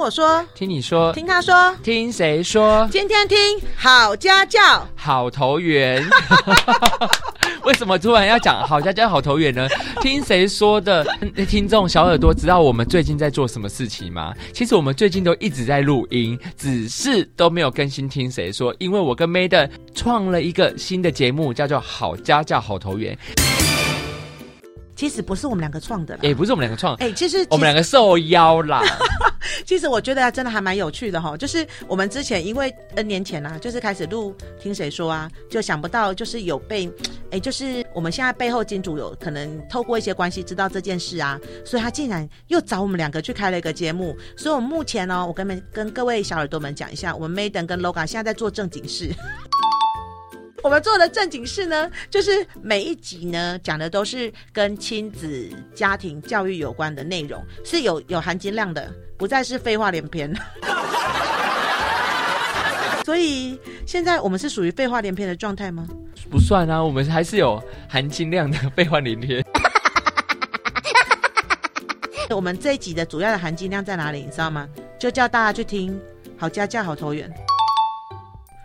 我说，听你说，听他说，听谁说？今天听好家教，好投缘。为什么突然要讲好家教好投缘呢？听谁说的？听众小耳朵知道我们最近在做什么事情吗？其实我们最近都一直在录音，只是都没有更新。听谁说？因为我跟 Madam 创了一个新的节目，叫做好家教好投缘。其实不是我们两个创的，也不是我们两个创，哎，其实我们两个受邀啦。其实我觉得真的还蛮有趣的哈，就是我们之前因为 N 年前啊，就是开始录听谁说啊，就想不到就是有被，哎，就是我们现在背后金主有可能透过一些关系知道这件事啊，所以他竟然又找我们两个去开了一个节目。所以我们目前呢，我跟们跟各位小耳朵们讲一下，我们 Maden 跟 Loga 现在在做正经事。我们做的正经事呢，就是每一集呢讲的都是跟亲子、家庭教育有关的内容，是有有含金量的，不再是废话连篇。所以现在我们是属于废话连篇的状态吗？不算啊，我们还是有含金量的废话连篇。我们这一集的主要的含金量在哪里？你知道吗？就叫大家去听好家教好投缘。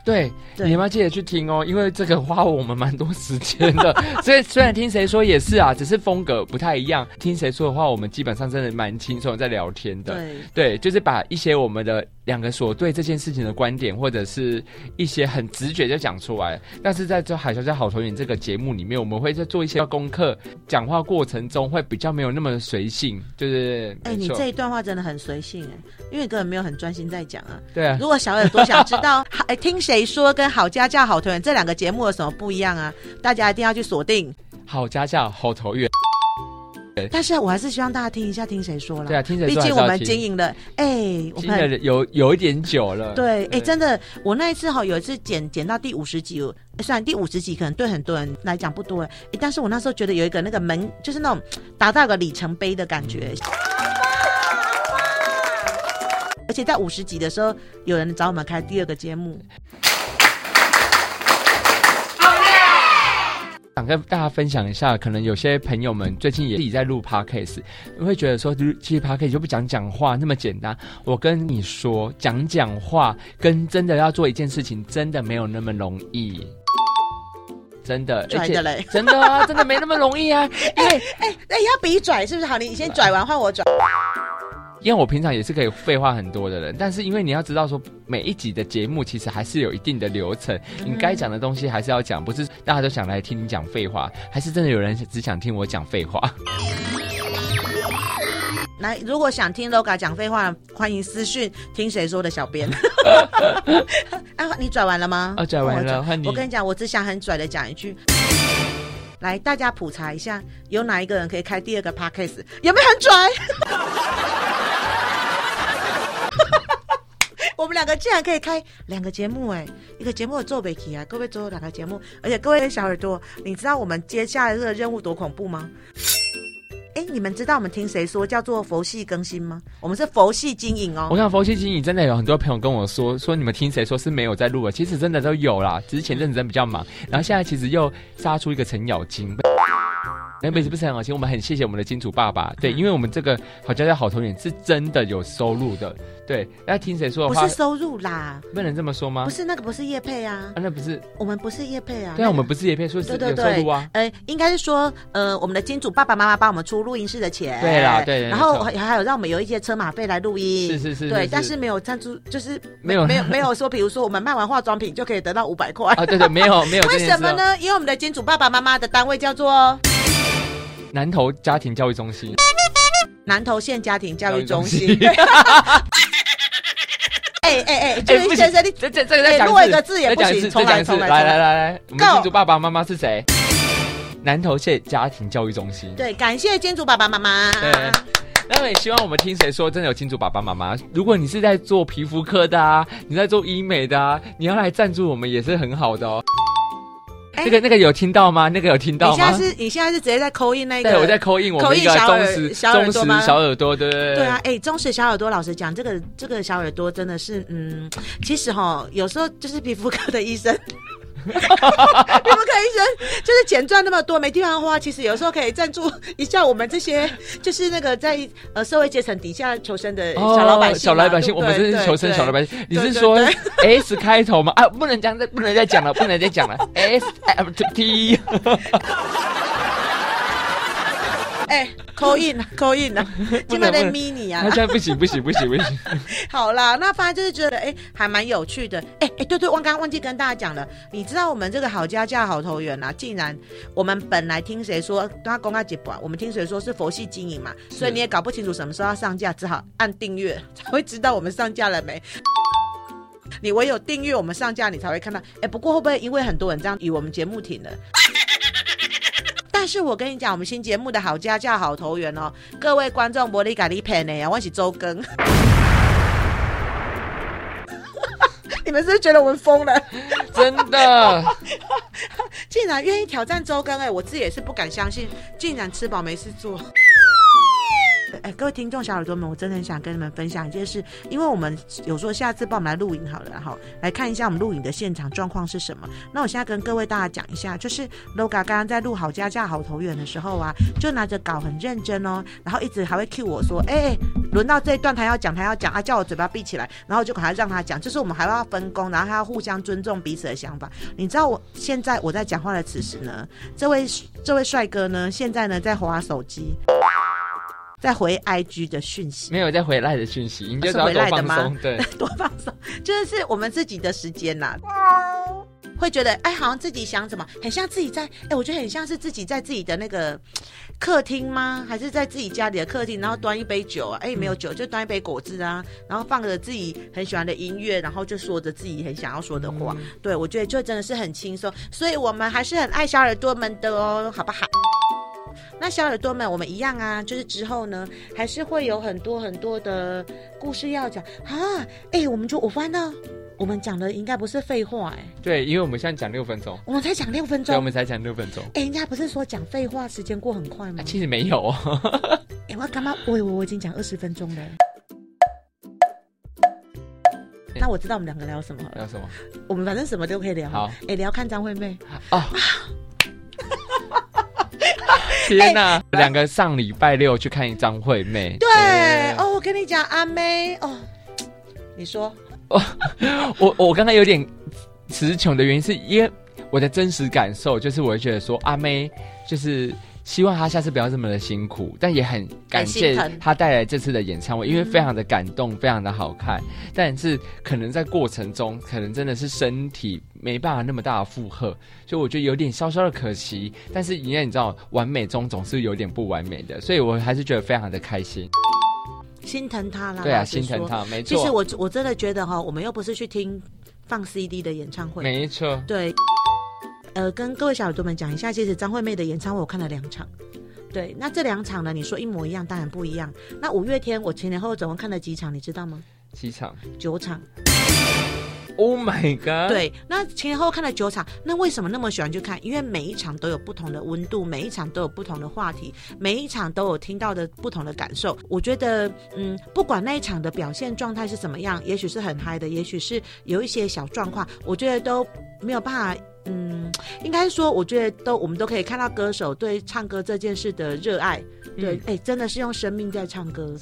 对，对，你要记得去听哦，因为这个花我们蛮多时间的。所以虽然听谁说也是啊，只是风格不太一样。听谁说的话，我们基本上真的蛮轻松在聊天的。对，对，就是把一些我们的。两个所对这件事情的观点，或者是一些很直觉就讲出来。但是在这《好家教好投影》这个节目里面，我们会在做一些功课，讲话过程中会比较没有那么随性。就是，哎、欸，你这一段话真的很随性哎，因为根本没有很专心在讲啊。对啊。如果小耳朵想知道，哎，听谁说跟《好家教好投影》这两个节目有什么不一样啊？大家一定要去锁定《好家教好投缘》。但是我还是希望大家听一下，听谁说了？对啊，听谁说？毕竟我们经营了，哎、欸，我们有有一点久了。对，哎、欸，真的，我那一次哈，有一次剪剪到第五十集，虽然第五十集可能对很多人来讲不多，哎、欸，但是我那时候觉得有一个那个门，就是那种达到一个里程碑的感觉。而且在五十集的时候，有人找我们开第二个节目。想跟大家分享一下，可能有些朋友们最近也自己在录 podcast，会觉得说，其实 podcast 就不讲讲话那么简单。我跟你说，讲讲话跟真的要做一件事情，真的没有那么容易，真的，拽的嘞，真的啊，真的没那么容易啊。因为，哎哎哎，要比拽是不是？好，你你先拽完换我拽。因为我平常也是可以废话很多的人，但是因为你要知道说，每一集的节目其实还是有一定的流程，你该讲的东西还是要讲，不是大家都想来听你讲废话，还是真的有人只想听我讲废话。来，如果想听 Loga 讲废话，欢迎私讯听谁说的小编。啊，你拽完了吗？啊，拽完了。我跟你讲，我只想很拽的讲一句，来，大家普查一下，有哪一个人可以开第二个 Podcast？有没有很拽？我们两个竟然可以开两个节目哎，一个节目做不起啊，各位做两个节目，而且各位小耳朵，你知道我们接下来这个任务多恐怖吗？哎，你们知道我们听谁说叫做佛系更新吗？我们是佛系经营哦。我看佛系经营真的有很多朋友跟我说，说你们听谁说是没有在录的，其实真的都有啦，只是前阵子真比较忙，然后现在其实又杀出一个程咬金。哎，不是不是很好听，我们很谢谢我们的金主爸爸，对，因为我们这个好家家好投缘是真的有收入的。对，那听谁说的话？不是收入啦，不能这么说吗？不是那个，不是叶配啊，啊，那不是我们不是叶配啊。对啊，我们不是叶配，说是有收入啊。呃，应该是说，呃，我们的金主爸爸妈妈帮我们出录音室的钱。对啦，对。然后还还有让我们有一些车马费来录音。是是是。对，但是没有赞助，就是 没有没有没有说，比如说我们卖完化妆品就可以得到五百块啊？对对，没有没有。为什么呢？因为我们的金主爸爸妈妈的单位叫做南投家庭教育中心，南投县家庭教育中心。哎哎哎！这位先生，你这这这个再讲一个字也不行，重来重来，来来来来，我们金主爸爸妈妈是谁？南投县家庭教育中心。对，感谢金主爸爸妈妈。对，那么也希望我们听谁说真的有金主爸爸妈妈。如果你是在做皮肤科的啊，你在做医美的啊，你要来赞助我们也是很好的哦。那个那个有听到吗？那个有听到吗？你现在是，你现在是直接在 call in 那个？对，我在 call in 我们一个忠实忠实小耳朵，对对对。对啊，哎，忠实小耳朵，老实讲，这个这个小耳朵真的是，嗯，其实哈，有时候就是皮肤科的医生，你们可以先就是钱赚那么多没地方花，其实有时候可以赞助一下我们这些就是那个在呃社会阶层底下求生的小老百姓。小老百姓，我们是求生小老百姓。你是说 S 开头吗？啊，不能讲，再不能再讲了，不能再讲了。S F T。哎，call in，call in 啊，今晚在 mini 啊，那现在不行不行不行不行。好啦，那反正就是觉得哎，还蛮有趣的。哎哎，对对，我刚刚忘记跟大家讲了，你知道我们这个好家教好投缘啊，竟然我们本来听谁说他公开直播，我们听谁说是佛系经营嘛，所以你也搞不清楚什么时候要上架，只好按订阅才会知道我们上架了没。你唯有订阅我们上架，你才会看到。哎，不过会不会因为很多人这样以我们节目停了？但是我跟你讲，我们新节目的好家教好投缘哦，各位观众，玻璃咖喱片呢，我是周更，你们是不是觉得我们疯了？真的，竟然愿意挑战周更哎，我自己也是不敢相信，竟然吃饱没事做。哎，各位听众小耳朵们，我真的很想跟你们分享一件事，因为我们有说下次帮我们来录影好了，哈，来看一下我们录影的现场状况是什么。那我现在跟各位大家讲一下，就是 Loga 刚刚在录好家教好投缘的时候啊，就拿着稿很认真哦，然后一直还会 cue 我说，哎，轮到这一段他要讲，他要讲啊，叫我嘴巴闭起来，然后就赶快让他讲，就是我们还要分工，然后还要互相尊重彼此的想法。你知道我现在我在讲话的此时呢，这位这位帅哥呢，现在呢在滑手机。在回 IG 的讯息，没有在回来的讯息，你就是回来的吗，对，多放松，就是我们自己的时间呐。会觉得哎，好像自己想什么，很像自己在哎，我觉得很像是自己在自己的那个客厅吗？还是在自己家里的客厅，然后端一杯酒啊，哎，没有酒，就端一杯果汁啊，然后放着自己很喜欢的音乐，然后就说着自己很想要说的话。嗯、对，我觉得就真的是很轻松，所以我们还是很爱小耳朵们的哦，好不好？那小耳朵们，我们一样啊，就是之后呢，还是会有很多很多的故事要讲啊。哎、欸，我们就我发现到，我们讲的应该不是废话哎、欸。对，因为我们现在讲六分钟，我们才讲六分钟，对，我们才讲六分钟。哎、欸，人家不是说讲废话时间过很快吗？其实没有。哎、欸，我干嘛？我以为我已经讲二十分钟了。欸、那我知道我们两个聊什么了。聊什么？我们反正什么都可以聊。好。哎、欸，聊看张惠妹。哦。天呐、啊，两、欸、个上礼拜六去看一张惠妹。对，对哦，我跟你讲，阿妹哦，你说，哦、我我刚才有点词穷的原因，是因为我的真实感受就是，我会觉得说阿妹就是。希望他下次不要这么的辛苦，但也很感谢他带来这次的演唱会，因为非常的感动，嗯、非常的好看。但是可能在过程中，可能真的是身体没办法那么大的负荷，所以我觉得有点稍稍的可惜。但是因为你知道，完美中总是有点不完美的，所以我还是觉得非常的开心，心疼他啦。对啊，心疼他，没错。其实我我真的觉得哈，我们又不是去听放 CD 的演唱会，没错，对。呃，跟各位小耳朵们讲一下，其实张惠妹的演唱会我看了两场，对，那这两场呢，你说一模一样，当然不一样。那五月天我前前后后总共看了几场，你知道吗？几场？九场。Oh my god！对，那前前后后看了九场，那为什么那么喜欢去看？因为每一场都有不同的温度，每一场都有不同的话题，每一场都有听到的不同的感受。我觉得，嗯，不管那一场的表现状态是怎么样，也许是很嗨的，也许是有一些小状况，我觉得都没有办法。嗯，应该说，我觉得都我们都可以看到歌手对唱歌这件事的热爱，对，哎、嗯，真的是用生命在唱歌。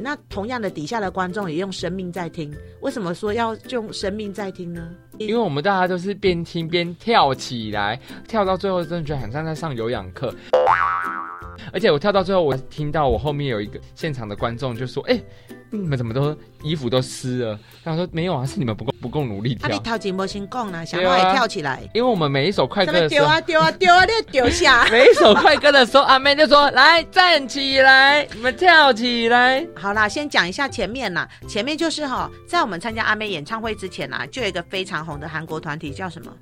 那同样的，底下的观众也用生命在听。为什么说要用生命在听呢？因为我们大家都是边听边跳起来，跳到最后真的觉得很像在上有氧课。而且我跳到最后，我听到我后面有一个现场的观众就说：“哎、欸。”你们怎么都衣服都湿了？他说没有啊，是你们不够不够努力跳。啊、你跳起没先讲呢，想要也跳起来。因为我们每一首快歌的时候，丢啊丢啊丢啊，你丢下。每一首快歌的时候，阿妹就说：“来站起来，你们跳起来。”好啦，先讲一下前面啦。前面就是哈，在我们参加阿妹演唱会之前啊，就有一个非常红的韩国团体叫什么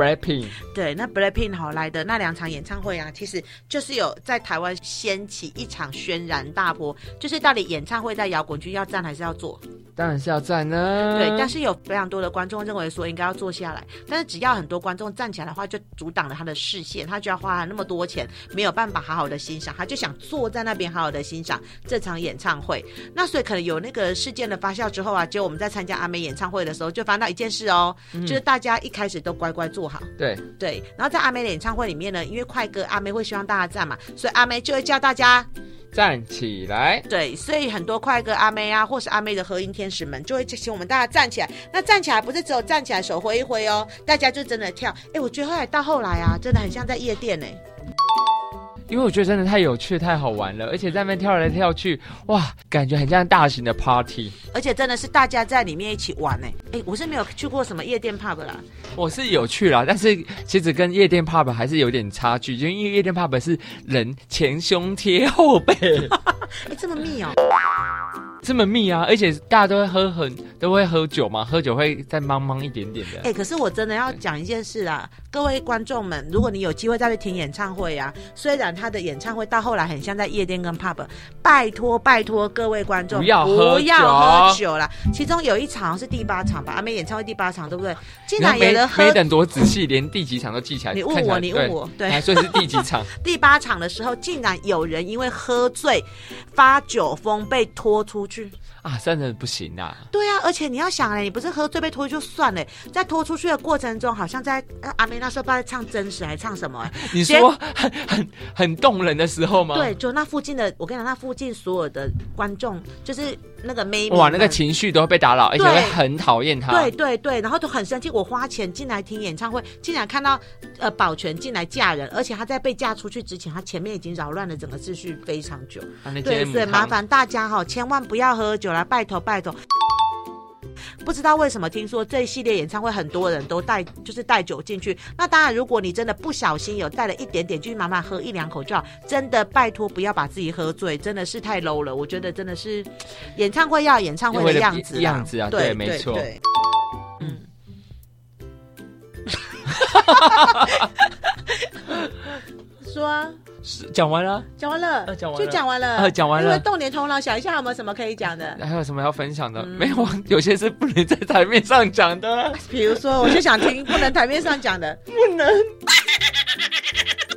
？Blackpink 对，那 Blackpink 好来的那两场演唱会啊，其实就是有在台湾掀起一场轩然大波，就是到底演唱会在摇滚区要站还是要坐？当然是要站呢。对，但是有非常多的观众认为说应该要坐下来，但是只要很多观众站起来的话，就阻挡了他的视线，他就要花了那么多钱，没有办法好好的欣赏，他就想坐在那边好好的欣赏这场演唱会。那所以可能有那个事件的发酵之后啊，就我们在参加阿妹演唱会的时候，就发现到一件事哦，嗯、就是大家一开始都乖乖坐好，对对，然后在阿妹的演唱会里面呢，因为快歌阿妹会希望大家站嘛，所以阿妹就会叫大家。站起来，对，所以很多快歌阿妹啊，或是阿妹的合音天使们，就会请我们大家站起来。那站起来不是只有站起来手挥一挥哦，大家就真的跳。哎，我觉得后来到后来啊，真的很像在夜店呢。因为我觉得真的太有趣、太好玩了，而且在那边跳来跳去，哇，感觉很像大型的 party，而且真的是大家在里面一起玩呢。哎，我是没有去过什么夜店 pub 啦，我是有去啦，但是其实跟夜店 pub 还是有点差距，就因为夜店 pub 是人前胸贴后背，哎，这么密哦。这么密啊！而且大家都会喝很都会喝酒嘛，喝酒会再茫茫一点点的。哎、欸，可是我真的要讲一件事啊，各位观众们，如果你有机会再去听演唱会啊，虽然他的演唱会到后来很像在夜店跟 pub，拜托拜托各位观众不要喝不要喝酒啦。其中有一场是第八场吧，阿妹演唱会第八场对不对？竟然有人喝，没等多仔细，连第几场都记起来。你问我，你问我，对，还说是第几场？第八场的时候，竟然有人因为喝醉发酒疯被拖出去。啊，真的不行啊！对啊，而且你要想嘞，你不是喝醉被拖就算了，在拖出去的过程中，好像在阿梅那时候不知道在唱真实还是唱什么？你说很很很动人的时候吗？对，就那附近的，我跟你讲，那附近所有的观众，就是那个妹妹，哇，那个情绪都会被打扰，而且会很讨厌他。对对对，然后都很生气。我花钱进来听演唱会，竟然看到呃保全进来嫁人，而且他在被嫁出去之前，他前面已经扰乱了整个秩序非常久。啊、对，所以麻烦大家哈，千万不要喝酒。来拜托拜托，不知道为什么听说这一系列演唱会很多人都带就是带酒进去。那当然，如果你真的不小心有带了一点点，就慢慢喝一两口就好。真的拜托不要把自己喝醉，真的是太 low 了。我觉得真的是演唱会要演唱会的样子，样子啊，对，对没错。嗯。说啊。讲完了，讲完了，讲完了，就讲完了，讲完了。因为动点头脑，想一下有没有什么可以讲的？还有什么要分享的？没有，有些是不能在台面上讲的。比如说，我就想听不能台面上讲的，不能。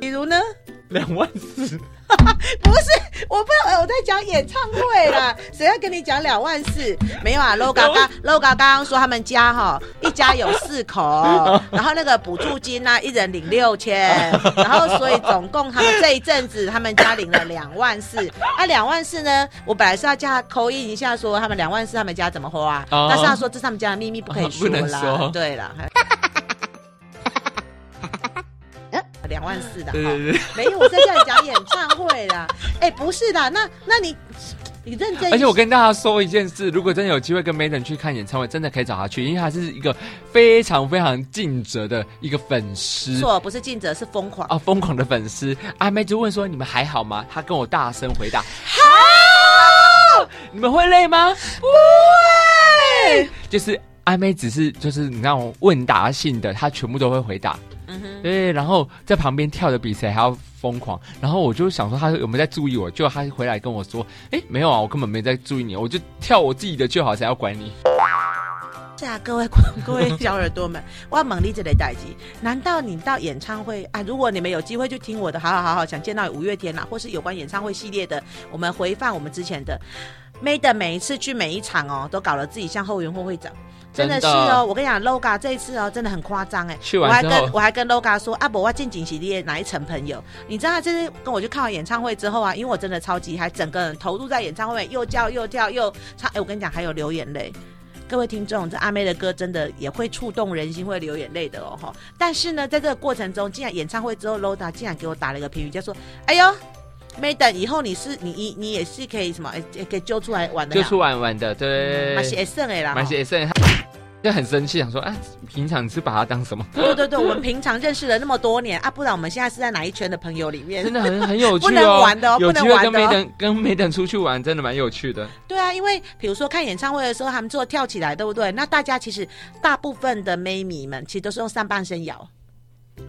比如呢？两万四。不是，我不要，我在讲演唱会啦，谁要跟你讲两万四？没有啊，Loga 刚 Loga 刚刚说他们家哈一家有四口，然后那个补助金呢、啊，一人领六千，然后所以总共他们这一阵子他们家领了两万四。啊，两万四呢，我本来是要叫他扣印一下说他们两万四他们家怎么花、啊，但是他说这是他们家的秘密，不可以 说啦。说对了。两万四的，没有，我在这里讲演唱会啦。哎，不是的，那那你你认真。而且我跟大家说一件事，如果真的有机会跟 Madam 去看演唱会，真的可以找他去，因为他是一个非常非常尽责的一个粉丝。错，不是尽责，是疯狂啊，疯狂的粉丝。阿妹就问说：“你们还好吗？”他跟我大声回答：“好。”你们会累吗？不会。就是阿妹只是就是你那种问答性的，他全部都会回答。嗯哼，对，然后在旁边跳的比谁还要疯狂，然后我就想说他有没有在注意我，就他回来跟我说，哎，没有啊，我根本没在注意你，我就跳我自己的就好，谁要管你？是啊，各位各位小耳朵们，我要猛力这类代机，难道你到演唱会啊？如果你们有机会去听我的，好好好好，想见到五月天呐、啊，或是有关演唱会系列的，我们回放我们之前的，Madam 每一次去每一场哦，都搞了自己像后援会会长。真的是哦，我跟你讲，Loga 这一次哦，真的很夸张哎。去完，我还跟我还跟 Loga 说，阿伯，我进锦喜的哪一层朋友？你知道他这次跟我去看完演唱会之后啊，因为我真的超级还整个人投入在演唱会，又叫又跳又唱。哎，我跟你讲，还有流眼泪。各位听众，这阿妹的歌真的也会触动人心，会流眼泪的哦哈。但是呢，在这个过程中，竟然演唱会之后，Loga 竟然给我打了一个评语，叫做：“哎呦，Madam，以后你是你你你也是可以什么，哎，可以揪出来玩的，揪出来玩的，对，蛮写剩哎啦，蛮写剩。”就很生气，想说啊，平常你是把他当什么？对对对，我们平常认识了那么多年啊，不然我们现在是在哪一圈的朋友里面？真的很很有趣哦，不能玩的哦，有机会跟 Madam 哦，跟 Madam 出去玩，真的蛮有趣的。对啊，因为比如说看演唱会的时候，他们做跳起来，对不对？那大家其实大部分的妹迷们其实都是用上半身摇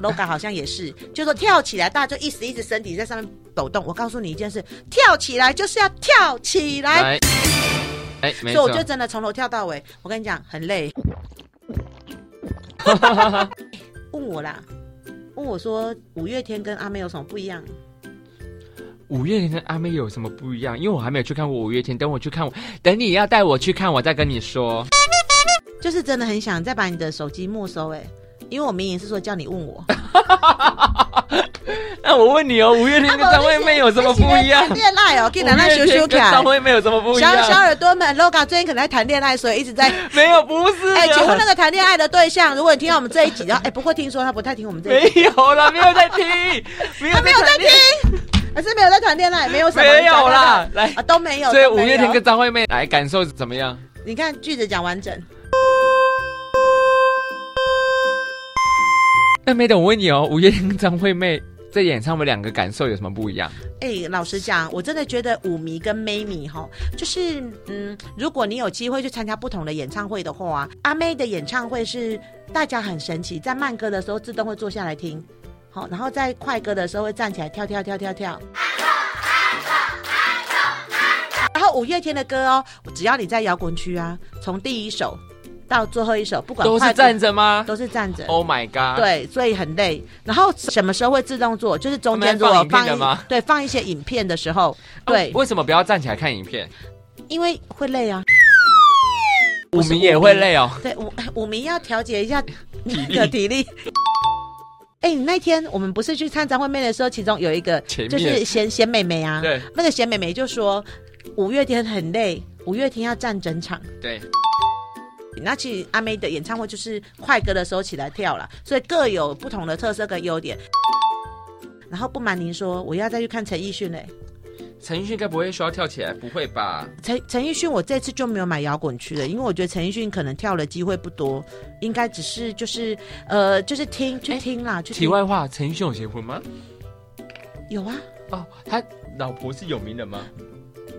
，Loga 好像也是，就说跳起来，大家就一直一直身体在上面抖动。我告诉你一件事，跳起来就是要跳起来。来哎，没错。所以我就真的从头跳到尾，我跟你讲很累。问我啦，问我说五月天跟阿妹有什么不一样？五月天跟阿妹有什么不一样？因为我还没有去看过五月天，等我去看，等你要带我去看，我再跟你说。就是真的很想再把你的手机没收哎，因为我明明是说叫你问我。那我问你哦，五月天跟张惠妹有什么不一样？恋爱哦，可以拿来羞羞看。张惠妹有什么不一样？小小耳朵们，Loga 最近可能在谈恋爱，所以一直在 没有不是。哎，请问那个谈恋爱的对象，如果你听到我们这一集，然后哎，不过听说他不太听我们这一集。没有了，没有在听，他没有在听，还是没有在谈恋爱，没有什么没有啦，来啊都没有。所以五月天跟张惠妹来感受怎么样？你看句子讲完整。那妹的我问你哦，五月天跟张惠妹。在演唱会两个感受有什么不一样？哎、老实讲，我真的觉得五迷跟妹迷哈，就是嗯，如果你有机会去参加不同的演唱会的话，阿妹的演唱会是大家很神奇，在慢歌的时候自动会坐下来听，好，然后在快歌的时候会站起来跳跳跳跳跳。然后五月天的歌哦，只要你在摇滚区啊，从第一首。到最后一首，不管都是站着吗？都是站着。Oh my god！对，所以很累。然后什么时候会自动做？就是中间如果放，放对放一些影片的时候，对。为什么不要站起来看影片？因为会累啊。五名也会累哦。对，五五名要调节一下你的。体力。哎，那天我们不是去看张惠妹的时候，其中有一个就是贤贤妹妹啊，对，那个贤妹妹就说五月天很累，五月天要站整场。对。那其实阿妹的演唱会就是快歌的时候起来跳了，所以各有不同的特色跟优点。然后不瞒您说，我要再去看陈奕迅嘞。陈奕迅该不会说要跳起来？不会吧？陈陈奕迅，我这次就没有买摇滚区了，因为我觉得陈奕迅可能跳的机会不多，应该只是就是呃就是听去听啦。去听。题外话，陈奕迅有结婚吗？有啊。哦，他老婆是有名的吗？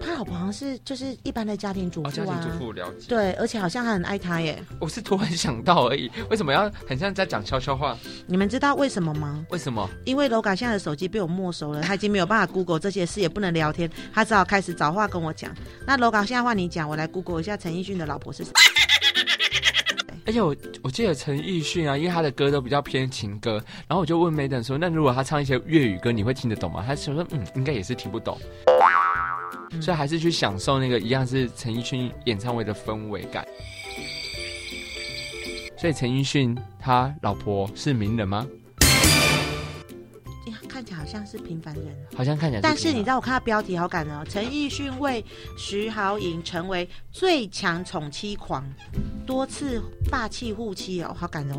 他老婆好像是就是一般的家庭主妇啊，家庭主妇了解。对，而且好像还很爱他耶。我是突然想到而已，为什么要很像在讲悄悄话？你们知道为什么吗？为什么？因为 Loga 现在的手机被我没收了，他已经没有办法 Google 这些事，也不能聊天，他只好开始找话跟我讲。那 Loga 现在换你讲，我来 Google 一下陈奕迅的老婆是谁。而且我我记得陈奕迅啊，因为他的歌都比较偏情歌，然后我就问 Madam 说，那如果他唱一些粤语歌，你会听得懂吗？他说说嗯，应该也是听不懂。所以还是去享受那个一样是陈奕迅演唱会的氛围感。所以陈奕迅他老婆是名人吗？看起来好像是平凡人，好像看起来。但是你知道我看到标题好感人哦，陈奕迅为徐濠萦成为最强宠妻狂，多次霸气护妻哦，好感人。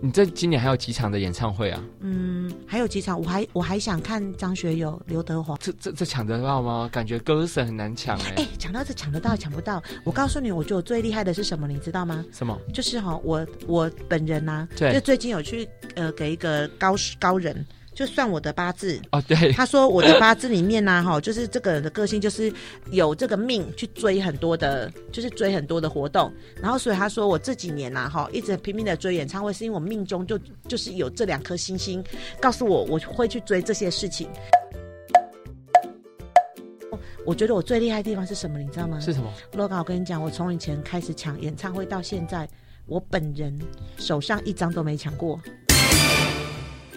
你这今年还有几场的演唱会啊？嗯，还有几场，我还我还想看张学友、刘德华。这这这抢得到吗？感觉歌神很难抢哎、欸。哎，抢到这抢得到抢不到，我告诉你，我觉得我最厉害的是什么，你知道吗？什么？就是哈，我我本人呐、啊，对，就最近有去呃给一个高高人。就算我的八字哦，对，他说我的八字里面呢、啊，哈，就是这个人的个性就是有这个命去追很多的，就是追很多的活动，然后所以他说我这几年呐、啊，哈，一直拼命的追演唱会，是因为我命中就就是有这两颗星星，告诉我我会去追这些事情。我觉得我最厉害的地方是什么，你知道吗？是什么？Loga，我跟你讲，我从以前开始抢演唱会到现在，我本人手上一张都没抢过。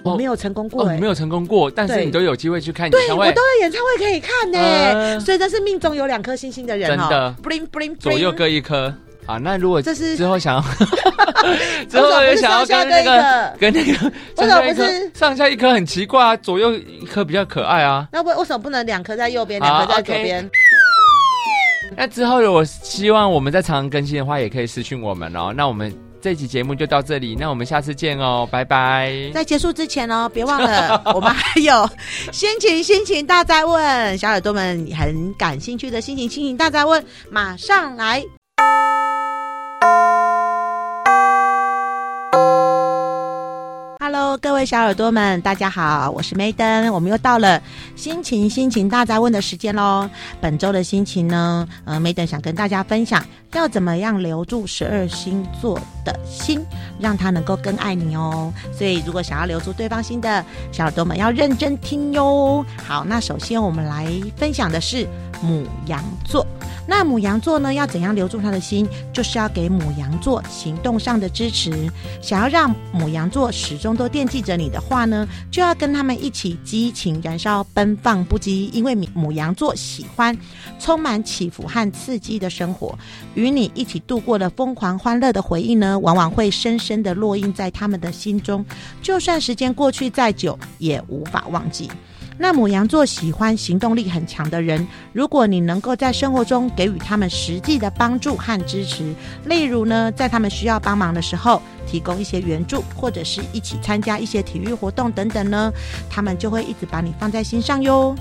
我没有成功过、欸，哦，没有成功过，但是你都有机会去看演唱会，对，我都有演唱会可以看呢、欸，呃、所以这是命中有两颗星星的人、喔，真的，bling bling，左右各一颗啊。那如果这是之后想要，之后也想要跟那个跟那个上下一颗，上下一颗很奇怪啊，左右一颗比较可爱啊。那为为什么不能两颗在右边，两颗在左边？Okay、那之后如果希望我们在常常更新的话，也可以私讯我们哦。那我们。这期节目就到这里，那我们下次见哦，拜拜。在结束之前哦，别忘了 我们还有心情心情大灾问，小耳朵们很感兴趣的心情心情大灾问，马上来。Hello，各位小耳朵们，大家好，我是 Madam，我们又到了心情心情大哉问的时间喽。本周的心情呢，呃，Madam 想跟大家分享，要怎么样留住十二星座的心，让他能够更爱你哦。所以，如果想要留住对方心的小耳朵们，要认真听哟。好，那首先我们来分享的是母羊座。那母羊座呢，要怎样留住他的心？就是要给母羊座行动上的支持。想要让母羊座始终都惦记着你的话呢，就要跟他们一起激情燃烧，奔放不羁。因为母羊座喜欢充满起伏和刺激的生活，与你一起度过的疯狂欢乐的回忆呢，往往会深深的烙印在他们的心中，就算时间过去再久，也无法忘记。那母羊座喜欢行动力很强的人，如果你能够在生活中给予他们实际的帮助和支持，例如呢，在他们需要帮忙的时候提供一些援助，或者是一起参加一些体育活动等等呢，他们就会一直把你放在心上哟。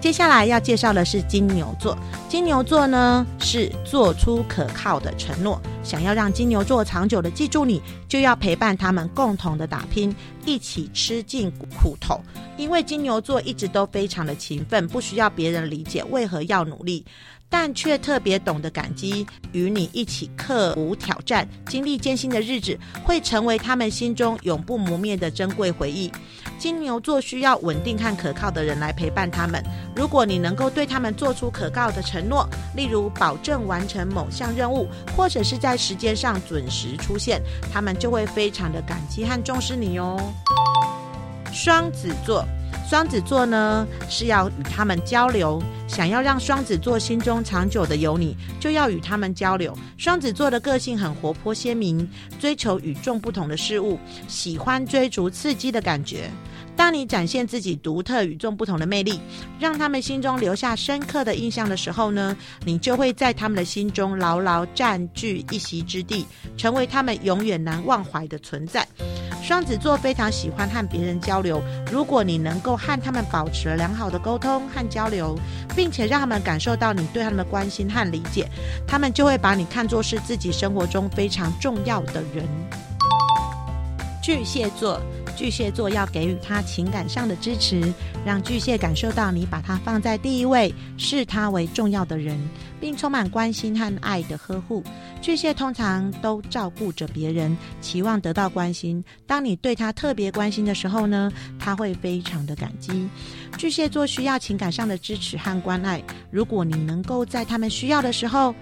接下来要介绍的是金牛座。金牛座呢，是做出可靠的承诺。想要让金牛座长久的记住你，就要陪伴他们共同的打拼，一起吃尽苦头。因为金牛座一直都非常的勤奋，不需要别人理解为何要努力。但却特别懂得感激，与你一起克服挑战、经历艰辛的日子，会成为他们心中永不磨灭的珍贵回忆。金牛座需要稳定和可靠的人来陪伴他们。如果你能够对他们做出可靠的承诺，例如保证完成某项任务，或者是在时间上准时出现，他们就会非常的感激和重视你哦。双子座。双子座呢，是要与他们交流，想要让双子座心中长久的有你，就要与他们交流。双子座的个性很活泼鲜明，追求与众不同的事物，喜欢追逐刺激的感觉。当你展现自己独特与众不同的魅力，让他们心中留下深刻的印象的时候呢，你就会在他们的心中牢牢占据一席之地，成为他们永远难忘怀的存在。双子座非常喜欢和别人交流，如果你能够和他们保持良好的沟通和交流，并且让他们感受到你对他们的关心和理解，他们就会把你看作是自己生活中非常重要的人。巨蟹座。巨蟹座要给予他情感上的支持，让巨蟹感受到你把他放在第一位，视他为重要的人，并充满关心和爱的呵护。巨蟹通常都照顾着别人，期望得到关心。当你对他特别关心的时候呢，他会非常的感激。巨蟹座需要情感上的支持和关爱，如果你能够在他们需要的时候，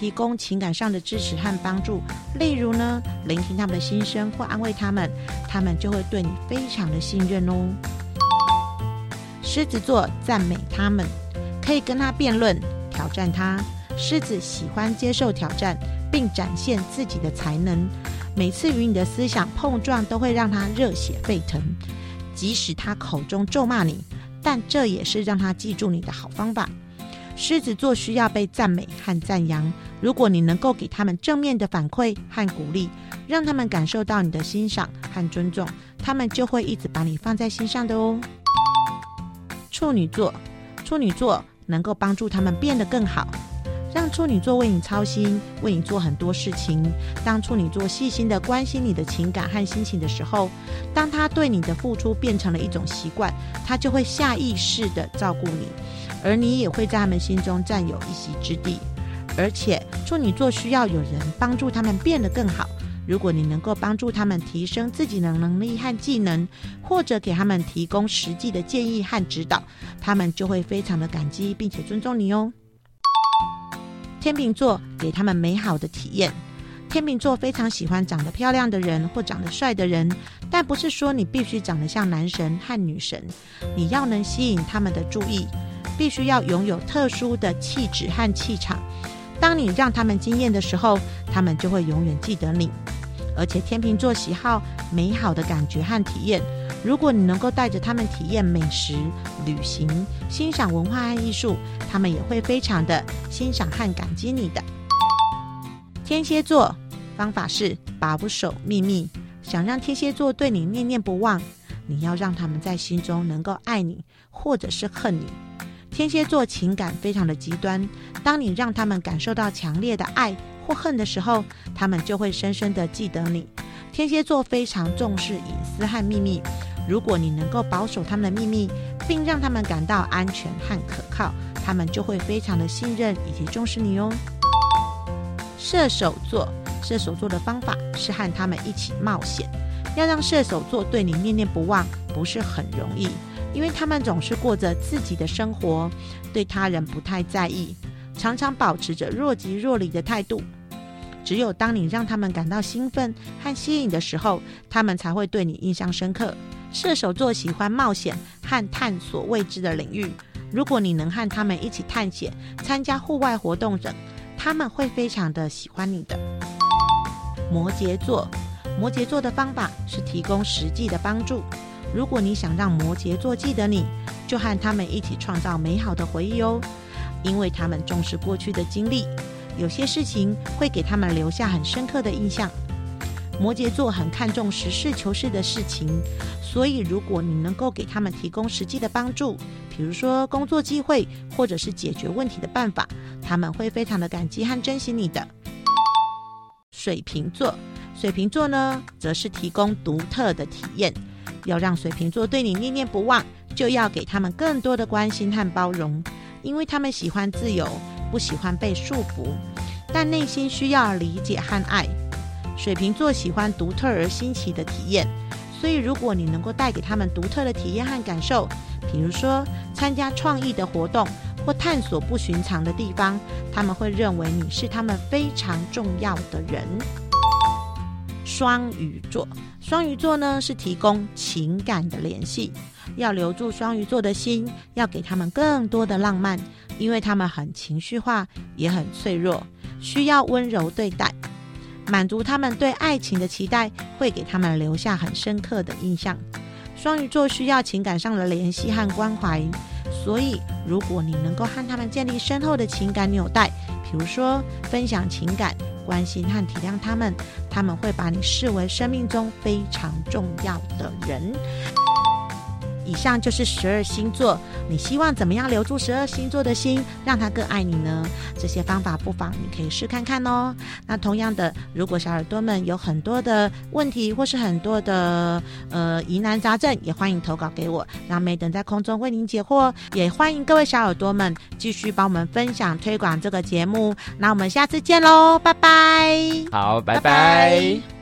提供情感上的支持和帮助，例如呢，聆听他们的心声或安慰他们，他们就会对你非常的信任哦。狮子座赞美他们，可以跟他辩论，挑战他。狮子喜欢接受挑战，并展现自己的才能。每次与你的思想碰撞，都会让他热血沸腾。即使他口中咒骂你，但这也是让他记住你的好方法。狮子座需要被赞美和赞扬。如果你能够给他们正面的反馈和鼓励，让他们感受到你的欣赏和尊重，他们就会一直把你放在心上的哦。处女座，处女座能够帮助他们变得更好，让处女座为你操心，为你做很多事情。当处女座细心地关心你的情感和心情的时候，当他对你的付出变成了一种习惯，他就会下意识地照顾你，而你也会在他们心中占有一席之地。而且处女座需要有人帮助他们变得更好。如果你能够帮助他们提升自己的能力和技能，或者给他们提供实际的建议和指导，他们就会非常的感激并且尊重你哦。天秤座给他们美好的体验。天秤座非常喜欢长得漂亮的人或长得帅的人，但不是说你必须长得像男神和女神，你要能吸引他们的注意，必须要拥有特殊的气质和气场。当你让他们惊艳的时候，他们就会永远记得你。而且天秤座喜好美好的感觉和体验，如果你能够带着他们体验美食、旅行、欣赏文化和艺术，他们也会非常的欣赏和感激你的。天蝎座方法是保守秘密，想让天蝎座对你念念不忘，你要让他们在心中能够爱你，或者是恨你。天蝎座情感非常的极端，当你让他们感受到强烈的爱或恨的时候，他们就会深深的记得你。天蝎座非常重视隐私和秘密，如果你能够保守他们的秘密，并让他们感到安全和可靠，他们就会非常的信任以及重视你哦。射手座，射手座的方法是和他们一起冒险，要让射手座对你念念不忘，不是很容易。因为他们总是过着自己的生活，对他人不太在意。常常保持着若即若离的态度。只有当你让他们感到兴奋和吸引的时候，他们才会对你印象深刻。射手座喜欢冒险和探索未知的领域。如果你能和他们一起探险、参加户外活动等，他们会非常的喜欢你的。摩羯座，摩羯座的方法是提供实际的帮助。如果你想让摩羯座记得你，就和他们一起创造美好的回忆哦，因为他们重视过去的经历。有些事情会给他们留下很深刻的印象。摩羯座很看重实事求是的事情，所以如果你能够给他们提供实际的帮助，比如说工作机会或者是解决问题的办法，他们会非常的感激和珍惜你的。水瓶座，水瓶座呢，则是提供独特的体验。要让水瓶座对你念念不忘，就要给他们更多的关心和包容，因为他们喜欢自由。不喜欢被束缚，但内心需要理解和爱。水瓶座喜欢独特而新奇的体验，所以如果你能够带给他们独特的体验和感受，比如说参加创意的活动或探索不寻常的地方，他们会认为你是他们非常重要的人。双鱼座，双鱼座呢，是提供情感的联系，要留住双鱼座的心，要给他们更多的浪漫，因为他们很情绪化，也很脆弱，需要温柔对待，满足他们对爱情的期待，会给他们留下很深刻的印象。双鱼座需要情感上的联系和关怀，所以如果你能够和他们建立深厚的情感纽带，比如说分享情感。关心和体谅他们，他们会把你视为生命中非常重要的人。以上就是十二星座，你希望怎么样留住十二星座的心，让他更爱你呢？这些方法不妨你可以试看看哦。那同样的，如果小耳朵们有很多的问题或是很多的呃疑难杂症，也欢迎投稿给我，让 Madam 在空中为您解惑。也欢迎各位小耳朵们继续帮我们分享推广这个节目。那我们下次见喽，拜拜。好，拜拜。拜拜。